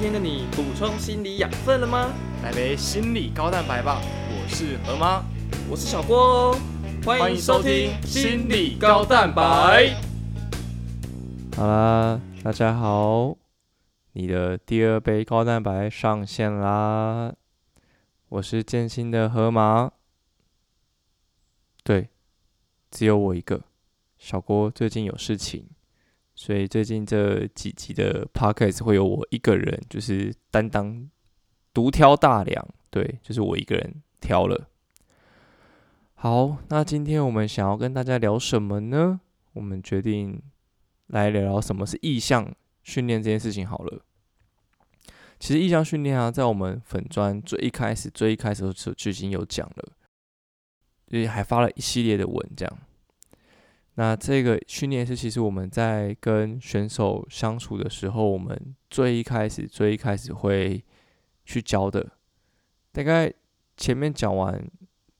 天的你补充心理养分了吗？来杯心理高蛋白吧！我是河妈，我是小郭哦，欢迎收听心理高蛋白。好啦，大家好，你的第二杯高蛋白上线啦！我是建新的河马，对，只有我一个。小郭最近有事情，所以最近这几集的 podcast 会有我一个人，就是担当独挑大梁，对，就是我一个人挑了。好，那今天我们想要跟大家聊什么呢？我们决定来聊聊什么是意向训练这件事情好了。其实意向训练啊，在我们粉专最一开始、最一开始就就已经有讲了，也还发了一系列的文这样。那这个训练是，其实我们在跟选手相处的时候，我们最一开始、最一开始会去教的。大概前面讲完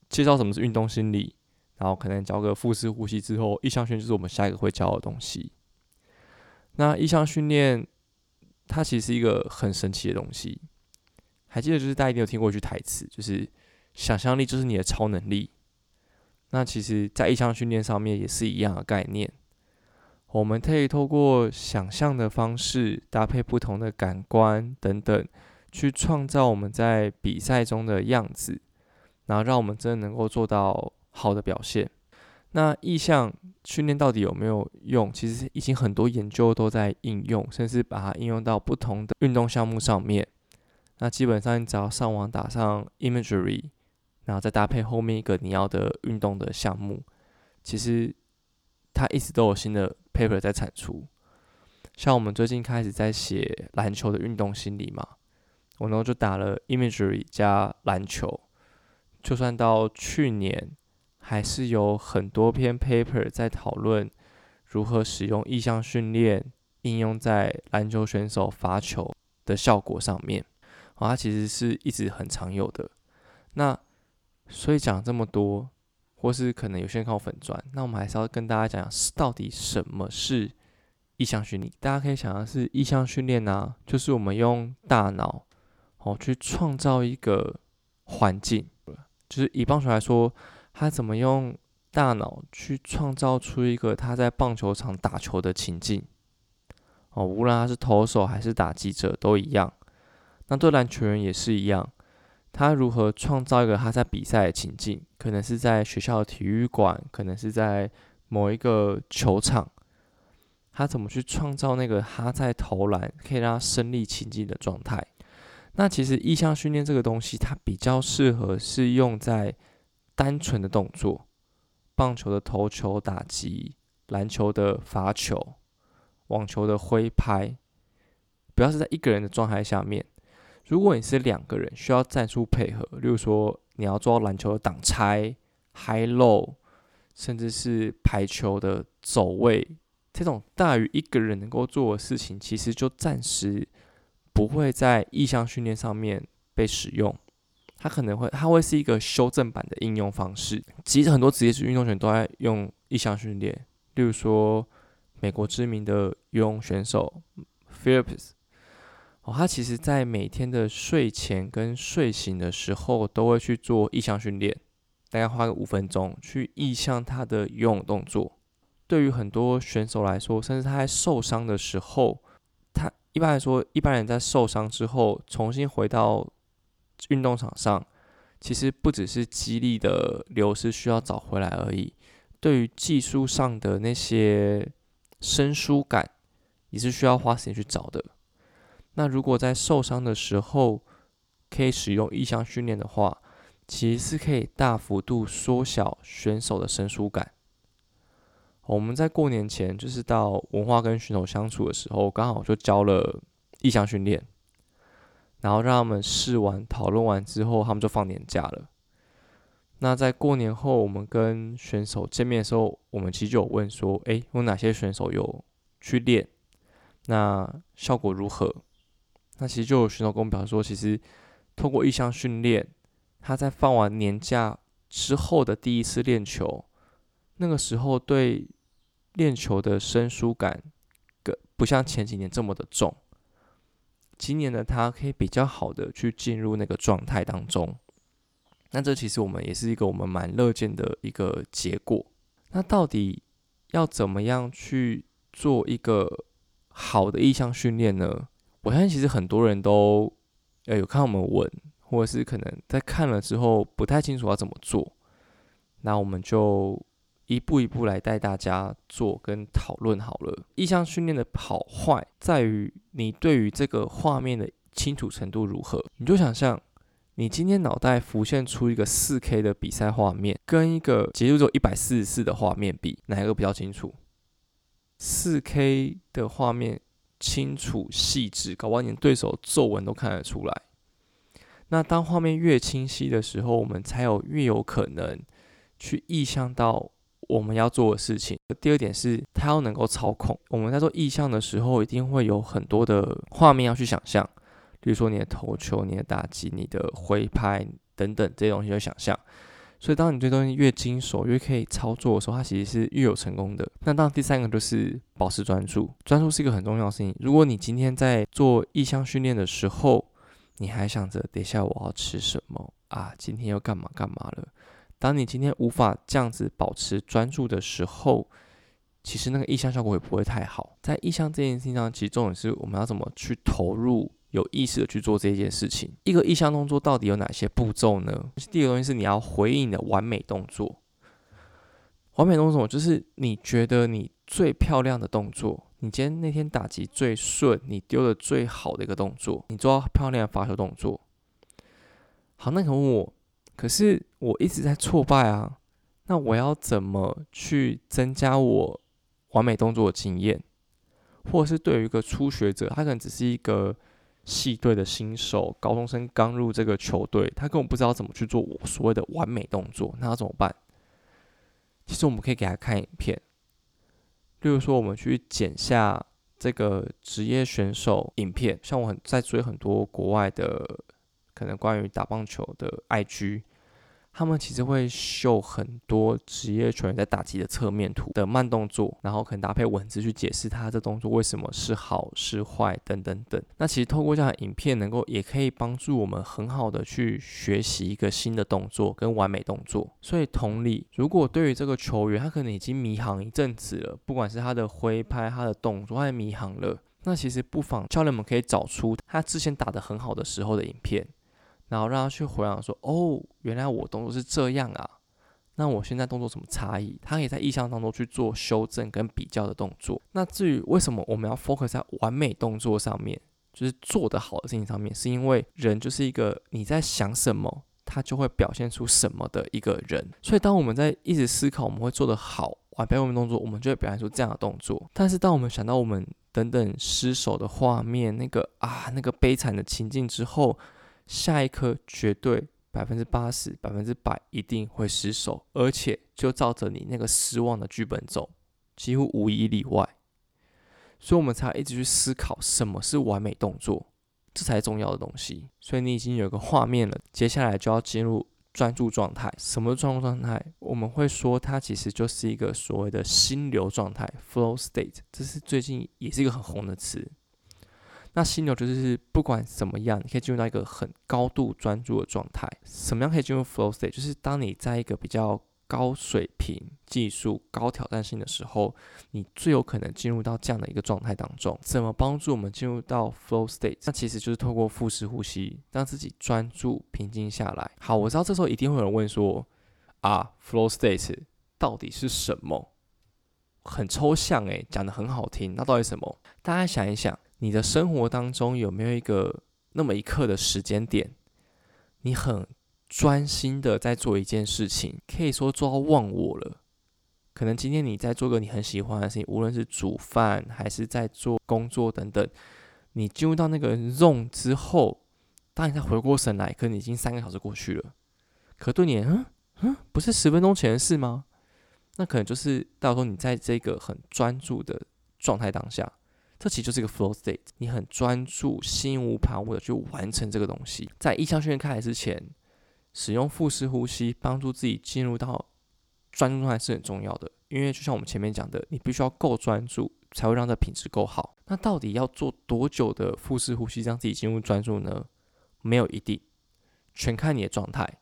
介绍什么是运动心理，然后可能教个腹式呼吸之后，意向训练就是我们下一个会教的东西。那意向训练它其实是一个很神奇的东西。还记得就是大家一定有听过一句台词，就是想象力就是你的超能力。那其实，在意向训练上面也是一样的概念。我们可以透过想象的方式，搭配不同的感官等等，去创造我们在比赛中的样子，然后让我们真的能够做到好的表现。那意向训练到底有没有用？其实已经很多研究都在应用，甚至把它应用到不同的运动项目上面。那基本上，你只要上网打上 imagery。然后再搭配后面一个你要的运动的项目，其实它一直都有新的 paper 在产出。像我们最近开始在写篮球的运动心理嘛，我呢就打了 imagery 加篮球，就算到去年，还是有很多篇 paper 在讨论如何使用意向训练应用在篮球选手罚球的效果上面。哦，它其实是一直很常有的。那所以讲这么多，或是可能有些人看我粉钻，那我们还是要跟大家讲讲，到底什么是意向训练？大家可以想象是意向训练啊，就是我们用大脑哦去创造一个环境，就是以棒球来说，他怎么用大脑去创造出一个他在棒球场打球的情境哦，无论他是投手还是打击者都一样，那对篮球员也是一样。他如何创造一个他在比赛的情境？可能是在学校的体育馆，可能是在某一个球场。他怎么去创造那个他在投篮可以让他身临其境的状态？那其实意向训练这个东西，它比较适合是用在单纯的动作，棒球的投球打击，篮球的罚球，网球的挥拍，不要是在一个人的状态下面。如果你是两个人需要战术配合，例如说你要做篮球的挡拆、high low，甚至是排球的走位，这种大于一个人能够做的事情，其实就暂时不会在意向训练上面被使用。它可能会，它会是一个修正版的应用方式。其实很多职业运动员都在用意向训练，例如说美国知名的游泳选手 Phillips。他其实，在每天的睡前跟睡醒的时候，都会去做意向训练，大概花个五分钟去意向他的游泳动作。对于很多选手来说，甚至他在受伤的时候，他一般来说，一般人在受伤之后重新回到运动场上，其实不只是肌力的流失需要找回来而已，对于技术上的那些生疏感，也是需要花时间去找的。那如果在受伤的时候可以使用意向训练的话，其实是可以大幅度缩小选手的生疏感。我们在过年前就是到文化跟选手相处的时候，刚好就教了意向训练，然后让他们试完、讨论完之后，他们就放年假了。那在过年后，我们跟选手见面的时候，我们其实就有问说：“诶，有哪些选手有去练？那效果如何？”那其实就有选手跟我们表示说，其实通过意向训练，他在放完年假之后的第一次练球，那个时候对练球的生疏感，个不像前几年这么的重。今年的他可以比较好的去进入那个状态当中。那这其实我们也是一个我们蛮乐见的一个结果。那到底要怎么样去做一个好的意向训练呢？我相信其实很多人都呃有看我们文，或者是可能在看了之后不太清楚要怎么做。那我们就一步一步来带大家做跟讨论好了。意向训练的好坏在于你对于这个画面的清楚程度如何。你就想象。你今天脑袋浮现出一个四 K 的比赛画面，跟一个节奏只有一百四十四的画面比，哪一个比较清楚？四 K 的画面清楚细致，搞不好连对手皱纹都看得出来。那当画面越清晰的时候，我们才有越有可能去意向到我们要做的事情。第二点是，它要能够操控。我们在做意向的时候，一定会有很多的画面要去想象。比如说你的投球、你的打击、你的挥拍等等这些东西，要想象。所以，当你对东西越精熟、越可以操作的时候，它其实是越有成功的。那当第三个就是保持专注，专注是一个很重要的事情。如果你今天在做意向训练的时候，你还想着等一下我要吃什么啊？今天要干嘛干嘛了？当你今天无法这样子保持专注的时候，其实那个意向效果也不会太好。在意向这件事情上，其实重点是我们要怎么去投入。有意识的去做这件事情。一个意向动作到底有哪些步骤呢？第一个东西是你要回应的完美动作。完美动作就是你觉得你最漂亮的动作，你今天那天打击最顺，你丢的最好的一个动作，你做到漂亮的发球动作。好，那你问我，可是我一直在挫败啊，那我要怎么去增加我完美动作的经验？或者是对于一个初学者，他可能只是一个。系队的新手，高中生刚入这个球队，他根本不知道怎么去做我所谓的完美动作，那要怎么办？其实我们可以给他看影片，例如说我们去剪下这个职业选手影片，像我很在追很多国外的，可能关于打棒球的 IG。他们其实会秀很多职业球员在打击的侧面图的慢动作，然后可能搭配文字去解释他这动作为什么是好是坏等等等。那其实透过这样的影片，能够也可以帮助我们很好的去学习一个新的动作跟完美动作。所以同理，如果对于这个球员他可能已经迷航一阵子了，不管是他的挥拍、他的动作，他迷航了，那其实不妨教练们可以找出他之前打得很好的时候的影片。然后让他去回想说：“哦，原来我动作是这样啊，那我现在动作什么差异？”他可以在意象当中去做修正跟比较的动作。那至于为什么我们要 focus 在完美动作上面，就是做得好的事情上面，是因为人就是一个你在想什么，他就会表现出什么的一个人。所以当我们在一直思考我们会做得好完美动作，我们就会表现出这样的动作。但是当我们想到我们等等失手的画面，那个啊那个悲惨的情境之后，下一颗绝对百分之八十、百分之百一定会失手，而且就照着你那个失望的剧本走，几乎无一例外。所以，我们才一直去思考什么是完美动作，这才重要的东西。所以，你已经有个画面了，接下来就要进入专注状态。什么专注状态？我们会说它其实就是一个所谓的心流状态 （flow state），这是最近也是一个很红的词。那心流就是不管怎么样，你可以进入到一个很高度专注的状态。什么样可以进入 flow state？就是当你在一个比较高水平、技术高挑战性的时候，你最有可能进入到这样的一个状态当中。怎么帮助我们进入到 flow state？那其实就是透过腹式呼吸，让自己专注、平静下来。好，我知道这时候一定会有人问说：啊，flow state 到底是什么？很抽象诶，讲的很好听，那到底什么？大家想一想。你的生活当中有没有一个那么一刻的时间点，你很专心的在做一件事情，可以说做到忘我了。可能今天你在做个你很喜欢的事情，无论是煮饭还是在做工作等等，你进入到那个 zone 之后，当你再回过神来，可能已经三个小时过去了。可对你，嗯嗯，不是十分钟前的事吗？那可能就是到时候你在这个很专注的状态当下。这其实就是一个 flow state，你很专注、心无旁骛的去完成这个东西。在意向训练开始之前，使用腹式呼吸帮助自己进入到专注状态是很重要的。因为就像我们前面讲的，你必须要够专注，才会让这品质够好。那到底要做多久的腹式呼吸，让自己进入专注呢？没有一定，全看你的状态。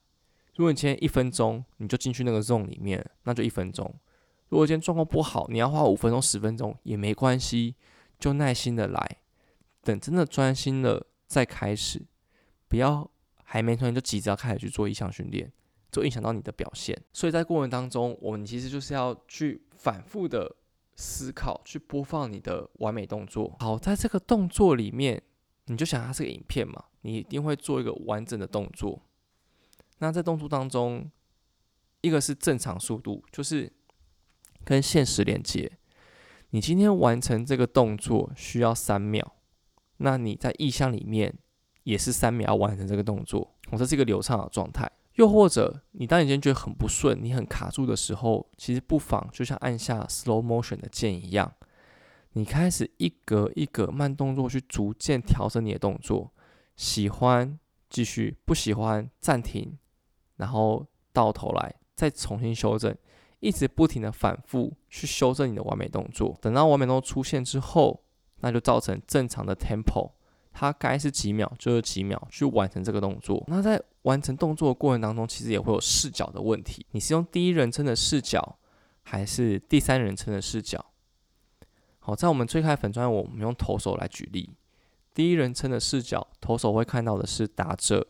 如果你今天一分钟你就进去那个 zone 里面，那就一分钟。如果今天状况不好，你要花五分钟、十分钟也没关系，就耐心的来，等真的专心了再开始，不要还没专心就急着要开始去做意向训练，就影响到你的表现。所以在过程当中，我们其实就是要去反复的。思考去播放你的完美动作。好，在这个动作里面，你就想它是个影片嘛，你一定会做一个完整的动作。那在动作当中，一个是正常速度，就是跟现实连接。你今天完成这个动作需要三秒，那你在意象里面也是三秒完成这个动作。我这个流畅的状态。又或者，你当你今天觉得很不顺，你很卡住的时候，其实不妨就像按下 slow motion 的键一样，你开始一格一格慢动作去逐渐调整你的动作。喜欢继续，不喜欢暂停，然后到头来再重新修正，一直不停的反复去修正你的完美动作。等到完美动作出现之后，那就造成正常的 tempo。它该是几秒就是几秒去完成这个动作。那在完成动作的过程当中，其实也会有视角的问题。你是用第一人称的视角，还是第三人称的视角？好，在我们最开粉砖，我们用投手来举例。第一人称的视角，投手会看到的是打者、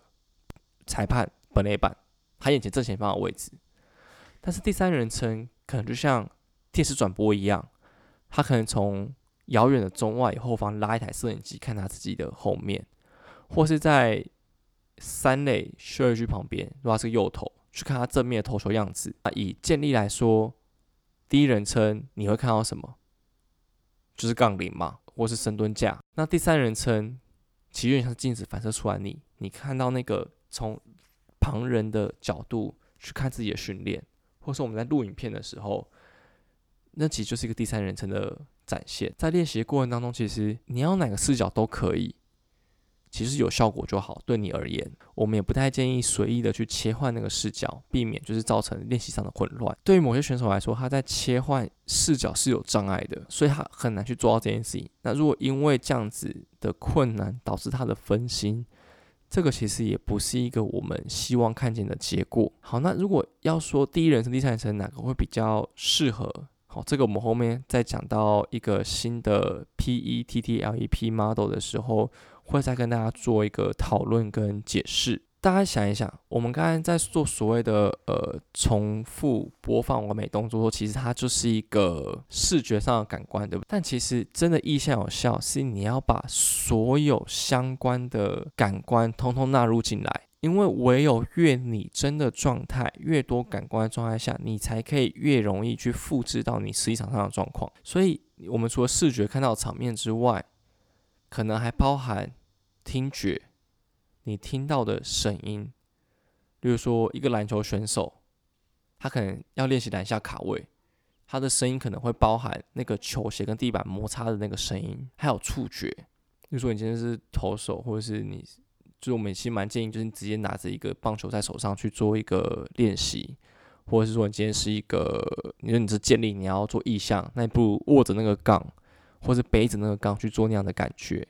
裁判、本垒板，他眼前正前方的位置。但是第三人称可能就像电视转播一样，他可能从遥远的中外后方拉一台摄影机看他自己的后面，或是在三垒休息区旁边，如果他是右投，去看他正面的投球样子。那，以建立来说，第一人称你会看到什么？就是杠铃嘛，或是深蹲架。那第三人称其实有点像镜子反射出来，你你看到那个从旁人的角度去看自己的训练，或是我们在录影片的时候，那其实就是一个第三人称的。展现在练习的过程当中，其实你要哪个视角都可以，其实有效果就好。对你而言，我们也不太建议随意的去切换那个视角，避免就是造成练习上的混乱。对于某些选手来说，他在切换视角是有障碍的，所以他很难去做到这件事情。那如果因为这样子的困难导致他的分心，这个其实也不是一个我们希望看见的结果。好，那如果要说第一人称、第三人称哪个会比较适合？好，这个我们后面再讲到一个新的 P E T T L E P model 的时候，会再跟大家做一个讨论跟解释。大家想一想，我们刚才在做所谓的呃重复播放完美动作，其实它就是一个视觉上的感官，对不对？但其实真的意象有效，是你要把所有相关的感官通通纳入进来。因为唯有越拟真的状态，越多感官的状态下，你才可以越容易去复制到你实际场上的状况。所以，我们除了视觉看到场面之外，可能还包含听觉，你听到的声音。例如说，一个篮球选手，他可能要练习篮下卡位，他的声音可能会包含那个球鞋跟地板摩擦的那个声音，还有触觉。例如说，你今天是投手，或者是你。就是我们其实蛮建议，就是你直接拿着一个棒球在手上去做一个练习，或者是说你今天是一个，你说你是建立你要做意向，那你不如握着那个杠，或者背着那个杠去做那样的感觉。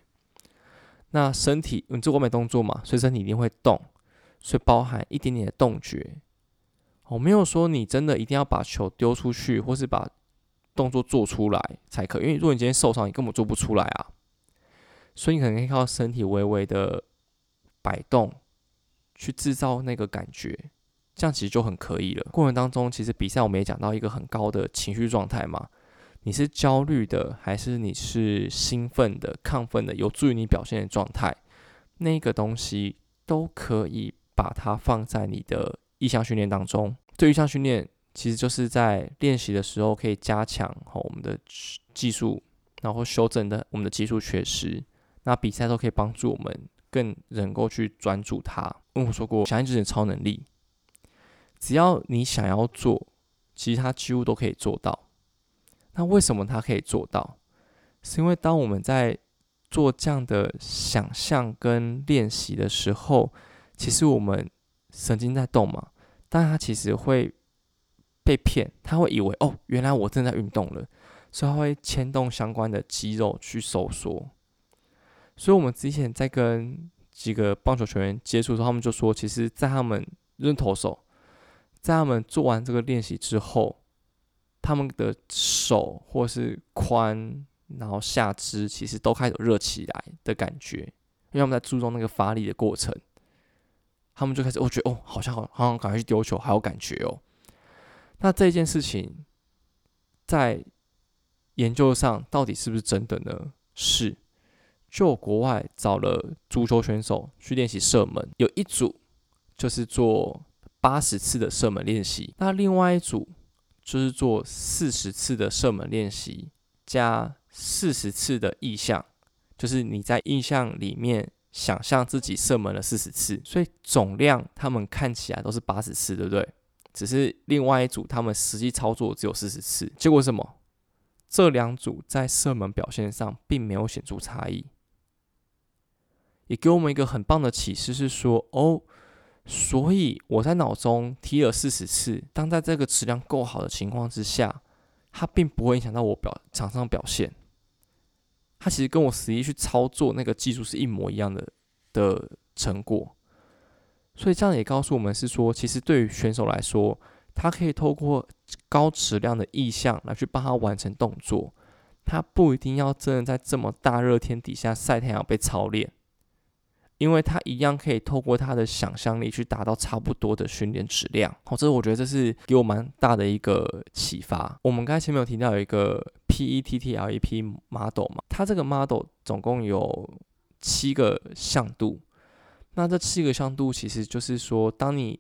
那身体，你做完美动作嘛，所以身体一定会动，所以包含一点点的动觉。我没有说你真的一定要把球丢出去，或是把动作做出来才可，因为如果你今天受伤，你根本做不出来啊。所以你可能可以靠身体微微的。摆动，去制造那个感觉，这样其实就很可以了。过程当中，其实比赛我们也讲到一个很高的情绪状态嘛，你是焦虑的，还是你是兴奋的、亢奋的，有助于你表现的状态，那个东西都可以把它放在你的意向训练当中。对意向训练，其实就是在练习的时候可以加强好我们的技术，然后修正的我们的技术缺失。那比赛都可以帮助我们。更能够去专注它。问我说过，想象自己的超能力，只要你想要做，其实它几乎都可以做到。那为什么它可以做到？是因为当我们在做这样的想象跟练习的时候，其实我们神经在动嘛，但它其实会被骗，他会以为哦，原来我正在运动了。所以他会牵动相关的肌肉去收缩。所以我们之前在跟几个棒球球员接触的时候，他们就说，其实，在他们扔投手，在他们做完这个练习之后，他们的手或是髋，然后下肢，其实都开始热起来的感觉，因为他们在注重那个发力的过程，他们就开始，我觉得哦，好像好，好像赶快去丢球，还有感觉哦。那这件事情在研究上到底是不是真的呢？是。就国外找了足球选手去练习射门，有一组就是做八十次的射门练习，那另外一组就是做四十次的射门练习加四十次的意象，就是你在意象里面想象自己射门了四十次，所以总量他们看起来都是八十次，对不对？只是另外一组他们实际操作只有四十次，结果什么？这两组在射门表现上并没有显著差异。也给我们一个很棒的启示，是说哦，所以我在脑中踢了四十次，当在这个质量够好的情况之下，它并不会影响到我表场上表现。它其实跟我实际去操作那个技术是一模一样的的成果。所以这样也告诉我们是说，其实对于选手来说，他可以透过高质量的意向来去帮他完成动作，他不一定要真的在这么大热天底下晒太阳被操练。因为他一样可以透过他的想象力去达到差不多的训练质量，好，这是我觉得这是给我蛮大的一个启发。我们刚才前面有提到有一个 PETTLEP model 嘛，它这个 model 总共有七个向度，那这七个向度其实就是说，当你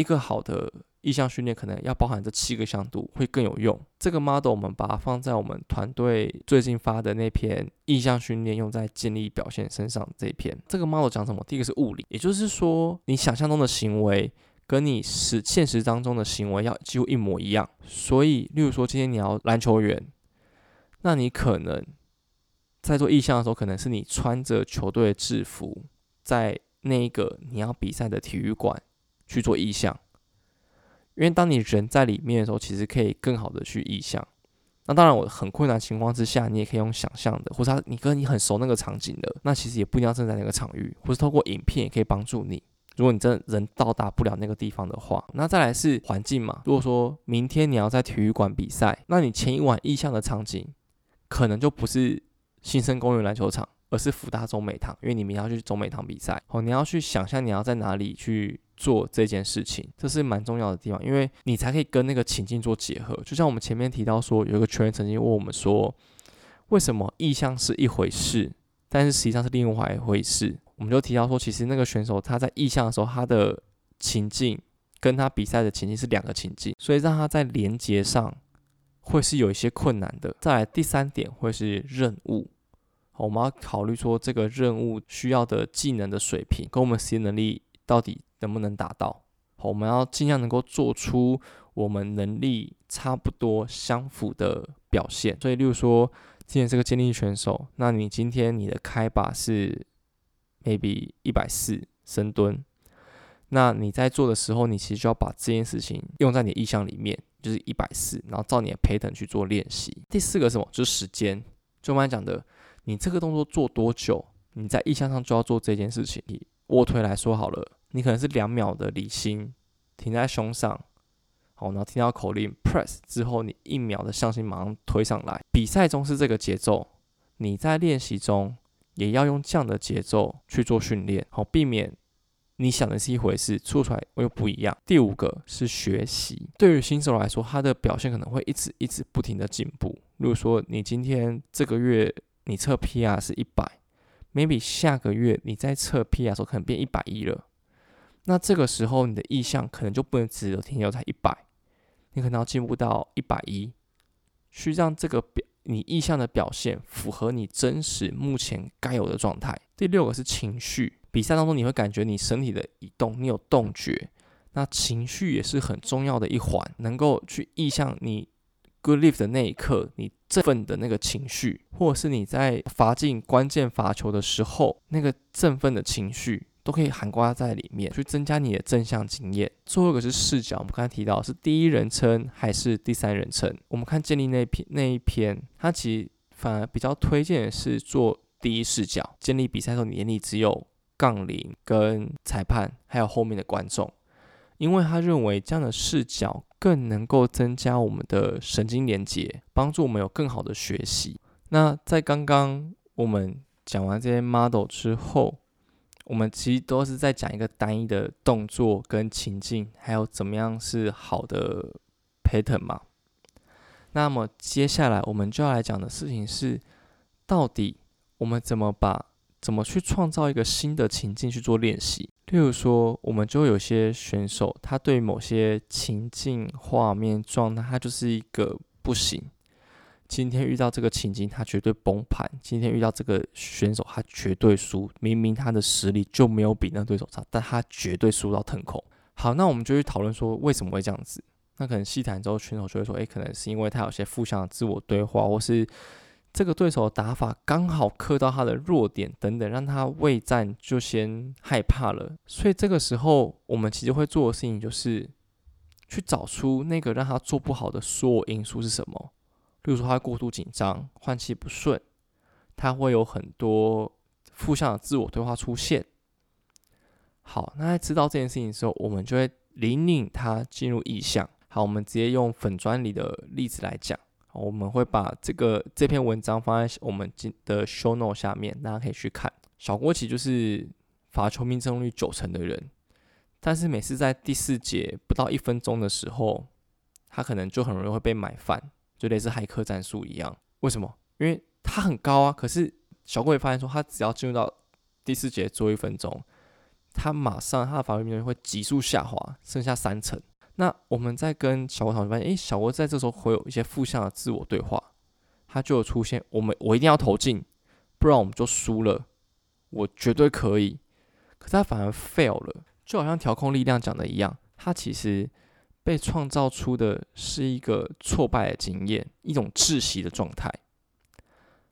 一个好的意向训练可能要包含这七个向度会更有用。这个 model 我们把它放在我们团队最近发的那篇意向训练用在建立表现身上这一篇。这个 model 讲什么？第一个是物理，也就是说你想象中的行为跟你实现实当中的行为要几乎一模一样。所以，例如说今天你要篮球员，那你可能在做意向的时候，可能是你穿着球队的制服，在那个你要比赛的体育馆去做意向。因为当你人在里面的时候，其实可以更好的去意象。那当然，我很困难情况之下，你也可以用想象的，或者你跟你很熟那个场景的，那其实也不一定要站在那个场域，或是透过影片也可以帮助你。如果你真的人到达不了那个地方的话，那再来是环境嘛。如果说明天你要在体育馆比赛，那你前一晚意象的场景可能就不是新生公园篮球场，而是福大中美堂，因为你明天要去中美堂比赛。哦，你要去想象你要在哪里去。做这件事情，这是蛮重要的地方，因为你才可以跟那个情境做结合。就像我们前面提到说，有一个球员曾经问我们说，为什么意向是一回事，但是实际上是另外一回事？我们就提到说，其实那个选手他在意向的时候，他的情境跟他比赛的情境是两个情境，所以让他在连接上会是有一些困难的。再来第三点会是任务，我们要考虑说这个任务需要的技能的水平跟我们实际能力到底。能不能达到？我们要尽量能够做出我们能力差不多相符的表现。所以，例如说，今天是个健力选手，那你今天你的开把是 maybe 一百四深蹲，那你在做的时候，你其实就要把这件事情用在你的意向里面，就是一百四，然后照你的陪等去做练习。第四个什么？就是时间。就我刚才讲的，你这个动作做多久，你在意向上就要做这件事情。以卧推来说好了。你可能是两秒的离心停在胸上，好，然后听到口令 press 之后，你一秒的向心马上推上来。比赛中是这个节奏，你在练习中也要用这样的节奏去做训练，好，避免你想的是一回事，做出来又不一样。第五个是学习，对于新手来说，他的表现可能会一直一直不停的进步。如果说你今天这个月你测 PR 是一百，maybe 下个月你在测 PR 的时候可能变一百一了。那这个时候，你的意向可能就不能只有停留在一百，你可能要进步到一百一，去让这个表你意向的表现符合你真实目前该有的状态。第六个是情绪，比赛当中你会感觉你身体的移动，你有动觉，那情绪也是很重要的一环，能够去意向你 good lift 的那一刻，你振奋的那个情绪，或者是你在罚进关键罚球的时候，那个振奋的情绪。都可以涵盖在里面，去增加你的正向经验。最后一个是视角，我们刚才提到是第一人称还是第三人称？我们看建立那篇那一篇，它其实反而比较推荐的是做第一视角。建立比赛的时候，你眼里只有杠铃跟裁判，还有后面的观众，因为他认为这样的视角更能够增加我们的神经连接，帮助我们有更好的学习。那在刚刚我们讲完这些 model 之后，我们其实都是在讲一个单一的动作跟情境，还有怎么样是好的 pattern 嘛。那么接下来我们就要来讲的事情是，到底我们怎么把怎么去创造一个新的情境去做练习。例如说，我们就有些选手，他对某些情境、画面、状态，他就是一个不行。今天遇到这个情境，他绝对崩盘；今天遇到这个选手，他绝对输。明明他的实力就没有比那对手差，但他绝对输到腾空。好，那我们就去讨论说为什么会这样子。那可能细谈之后，选手就会说：“诶，可能是因为他有些负向的自我对话，或是这个对手的打法刚好克到他的弱点等等，让他未战就先害怕了。所以这个时候，我们其实会做的事情就是去找出那个让他做不好的所有因素是什么。”例如说，他过度紧张、换气不顺，他会有很多负向的自我对话出现。好，那在知道这件事情的时候，我们就会引领他进入意向。好，我们直接用粉砖里的例子来讲，我们会把这个这篇文章放在我们今的 show note 下面，大家可以去看。小郭其就是罚球命中率九成的人，但是每次在第四节不到一分钟的时候，他可能就很容易会被买翻。就类似骇客战术一样，为什么？因为他很高啊，可是小郭也发现说，他只要进入到第四节做一分钟，他马上他的防御命中率会急速下滑，剩下三成。那我们在跟小郭讨论，发现，诶，小郭在这时候会有一些负向的自我对话，他就有出现，我们我一定要投进，不然我们就输了，我绝对可以。可他反而 fail 了，就好像调控力量讲的一样，他其实。被创造出的是一个挫败的经验，一种窒息的状态。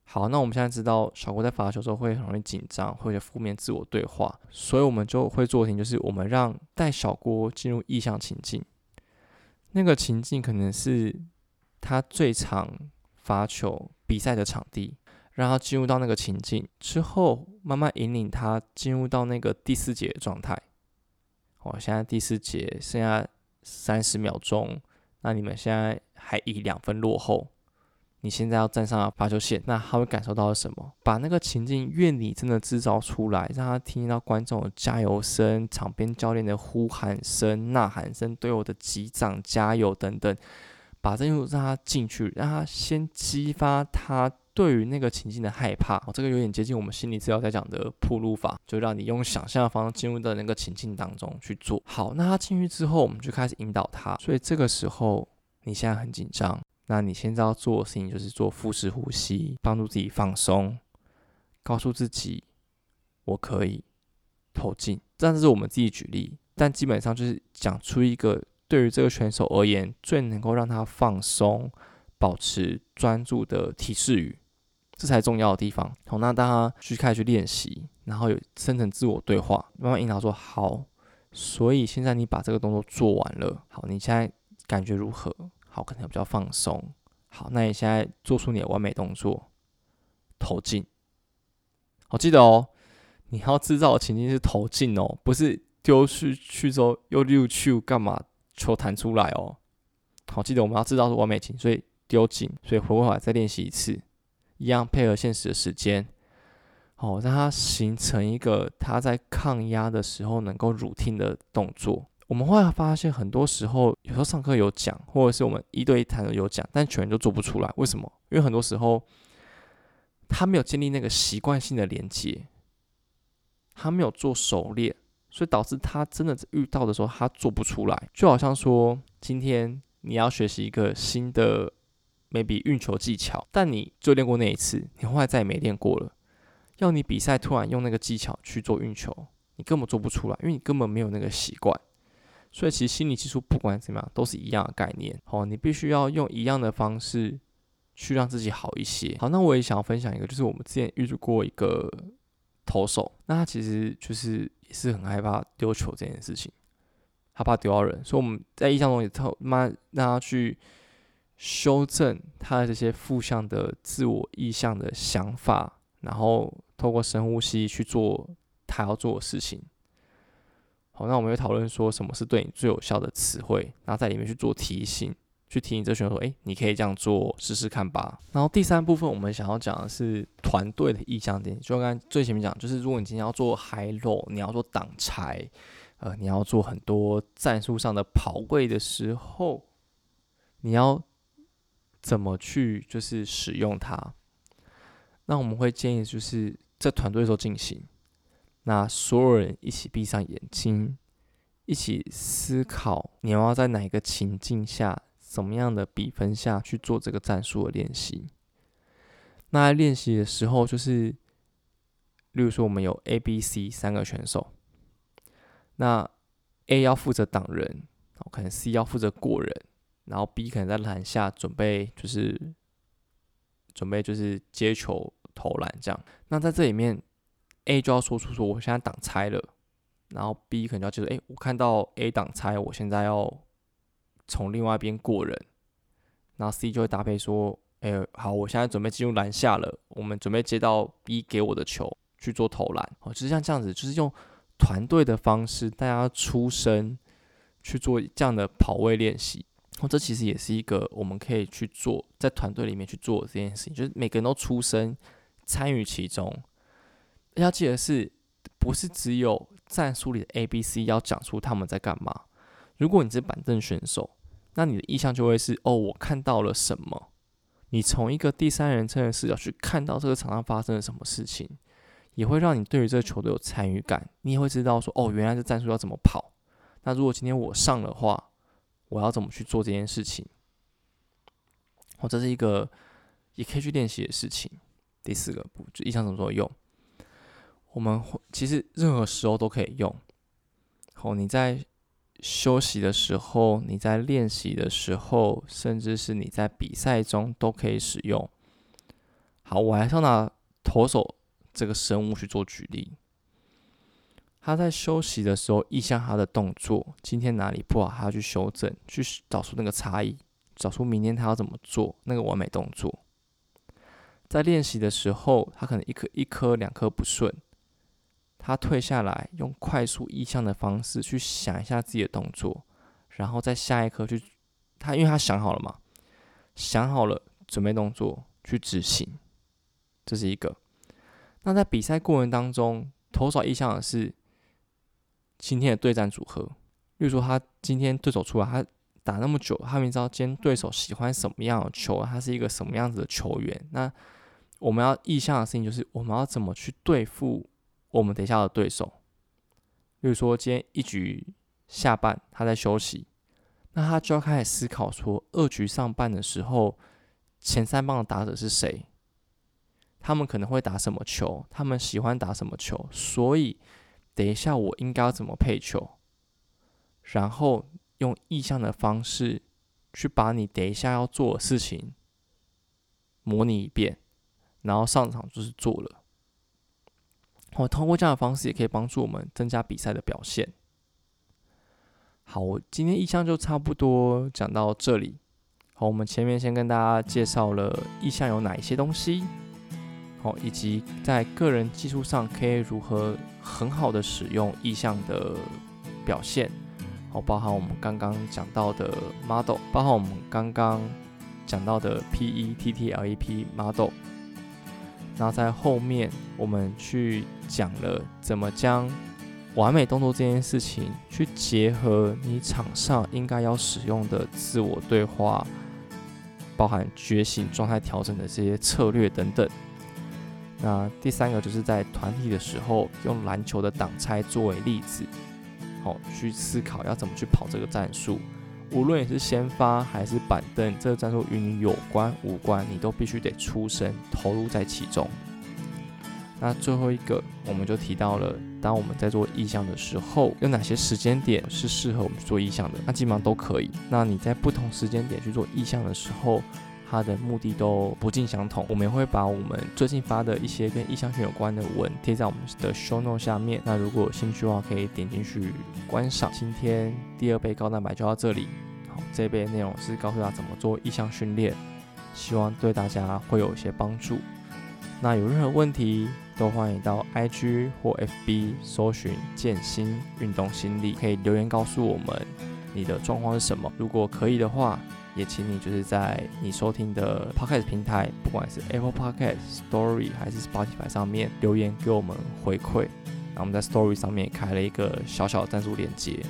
好，那我们现在知道小郭在罚球时候会很容易紧张，会有负面自我对话，所以我们就会做的事情就是我们让带小郭进入意向情境。那个情境可能是他最常罚球比赛的场地，让他进入到那个情境之后，慢慢引领他进入到那个第四节的状态。我，现在第四节剩下。三十秒钟，那你们现在还以两分落后，你现在要站上罚球线，那他会感受到什么？把那个情境愿你真的制造出来，让他听到观众的加油声、场边教练的呼喊声、呐喊声、队友的击掌加油等等，把这种让他进去，让他先激发他。对于那个情境的害怕，这个有点接近我们心理治疗在讲的铺路法，就让你用想象的方式进入到那个情境当中去做好。那他进去之后，我们就开始引导他。所以这个时候，你现在很紧张，那你现在要做的事情就是做腹式呼吸，帮助自己放松，告诉自己我可以投进。这是我们自己举例，但基本上就是讲出一个对于这个选手而言最能够让他放松、保持专注的提示语。这才重要的地方。好，那大家去开始去练习，然后有生成自我对话，慢慢引导说好。所以现在你把这个动作做完了，好，你现在感觉如何？好，可能比较放松。好，那你现在做出你的完美动作，投进。好，记得哦，你要制造的情境是投进哦，不是丢去去之后又溜去干嘛？球弹出来哦。好，记得我们要制造出完美情，所以丢进，所以回过来再练习一次。一样配合现实的时间，哦，让它形成一个他在抗压的时候能够 routine 的动作。我们会发现，很多时候有时候上课有讲，或者是我们一对一谈的有讲，但全员都做不出来。为什么？因为很多时候他没有建立那个习惯性的连接，他没有做熟练，所以导致他真的遇到的时候他做不出来。就好像说，今天你要学习一个新的。Maybe 运球技巧，但你就练过那一次，你后来再也没练过了。要你比赛突然用那个技巧去做运球，你根本做不出来，因为你根本没有那个习惯。所以其实心理技术不管怎么样都是一样的概念。好，你必须要用一样的方式去让自己好一些。好，那我也想要分享一个，就是我们之前遇过一个投手，那他其实就是也是很害怕丢球这件事情，他怕丢到人，所以我们在印象中也特妈让他去修正他的这些负向的自我意向的想法，然后透过深呼吸去做他要做的事情。好，那我们会讨论说什么是对你最有效的词汇，然后在里面去做提醒，去提醒这选手说，诶，你可以这样做，试试看吧。然后第三部分我们想要讲的是团队的意向点，就刚最前面讲，就是如果你今天要做 high low，你要做挡拆，呃，你要做很多战术上的跑位的时候，你要怎么去就是使用它？那我们会建议就是在团队时候进行。那所有人一起闭上眼睛，一起思考，你要在哪一个情境下，怎么样的比分下去做这个战术的练习？那在练习的时候，就是，例如说我们有 A、B、C 三个选手，那 A 要负责挡人，可能 C 要负责过人，然后 B 可能在篮下准备就是准备就是接球投篮这样。那在这里面。A 就要说出说我现在挡拆了，然后 B 可能要接着，哎，我看到 A 挡拆，我现在要从另外一边过人，然后 C 就会搭配说，哎，好，我现在准备进入篮下了，我们准备接到 B 给我的球去做投篮，哦，就是像这样子，就是用团队的方式，大家出声去做这样的跑位练习，哦，这其实也是一个我们可以去做在团队里面去做这件事情，就是每个人都出声参与其中。要记得是，不是只有战术里的 A、B、C 要讲出他们在干嘛？如果你是板凳选手，那你的意向就会是：哦，我看到了什么？你从一个第三人称的视角去看到这个场上发生了什么事情，也会让你对于这个球队有参与感。你也会知道说：哦，原来这战术要怎么跑？那如果今天我上的话，我要怎么去做这件事情？哦，这是一个也可以去练习的事情。第四个步就意向怎么做用？我们其实任何时候都可以用。好，你在休息的时候，你在练习的时候，甚至是你在比赛中都可以使用。好，我还是要拿投手这个生物去做举例。他在休息的时候，意向他的动作，今天哪里不好，他要去修正，去找出那个差异，找出明天他要怎么做那个完美动作。在练习的时候，他可能一颗一颗两颗不顺。他退下来，用快速意向的方式去想一下自己的动作，然后在下一刻去，他因为他想好了嘛，想好了准备动作去执行，这是一个。那在比赛过程当中，投手意向的是今天的对战组合，例如说他今天对手出来，他打那么久，他明知道今天对手喜欢什么样的球，他是一个什么样子的球员，那我们要意向的事情就是我们要怎么去对付。我们等一下的对手，例如说今天一局下半他在休息，那他就要开始思考说，二局上半的时候，前三棒的打者是谁？他们可能会打什么球？他们喜欢打什么球？所以等一下我应该要怎么配球？然后用意向的方式去把你等一下要做的事情模拟一遍，然后上场就是做了。我通过这样的方式，也可以帮助我们增加比赛的表现。好，我今天意向就差不多讲到这里。好，我们前面先跟大家介绍了意向有哪一些东西，以及在个人技术上可以如何很好的使用意向的表现。好，包含我们刚刚讲到的 model，包含我们刚刚讲到的 P E T T L E P model。那在后面，我们去讲了怎么将完美动作这件事情去结合你场上应该要使用的自我对话，包含觉醒、状态调整的这些策略等等。那第三个就是在团体的时候，用篮球的挡拆作为例子，好去思考要怎么去跑这个战术。无论你是先发还是板凳，这个战术与你有关无关，你都必须得出声投入在其中。那最后一个，我们就提到了，当我们在做意向的时候，有哪些时间点是适合我们做意向的？那基本上都可以。那你在不同时间点去做意向的时候，它的目的都不尽相同。我们也会把我们最近发的一些跟意向训有关的文贴在我们的 show note 下面。那如果有兴趣的话，可以点进去观赏。今天第二杯高蛋白就到这里。好，这杯内容是告诉大家怎么做意向训练，希望对大家会有一些帮助。那有任何问题，都欢迎到 IG 或 FB 搜寻健心运动心理，可以留言告诉我们你的状况是什么。如果可以的话，也请你就是在你收听的 Podcast 平台，不管是 Apple Podcast、Story 还是 Spotify 上面留言给我们回馈。那我们在 Story 上面开了一个小小的赞助链接。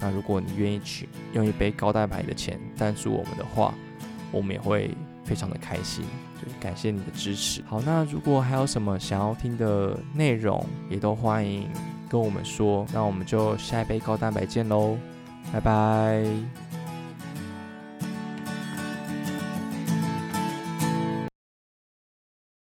那如果你愿意去用一杯高蛋白的钱赞助我们的话，我们也会非常的开心，就是感谢你的支持。好，那如果还有什么想要听的内容，也都欢迎跟我们说。那我们就下一杯高蛋白见喽，拜拜。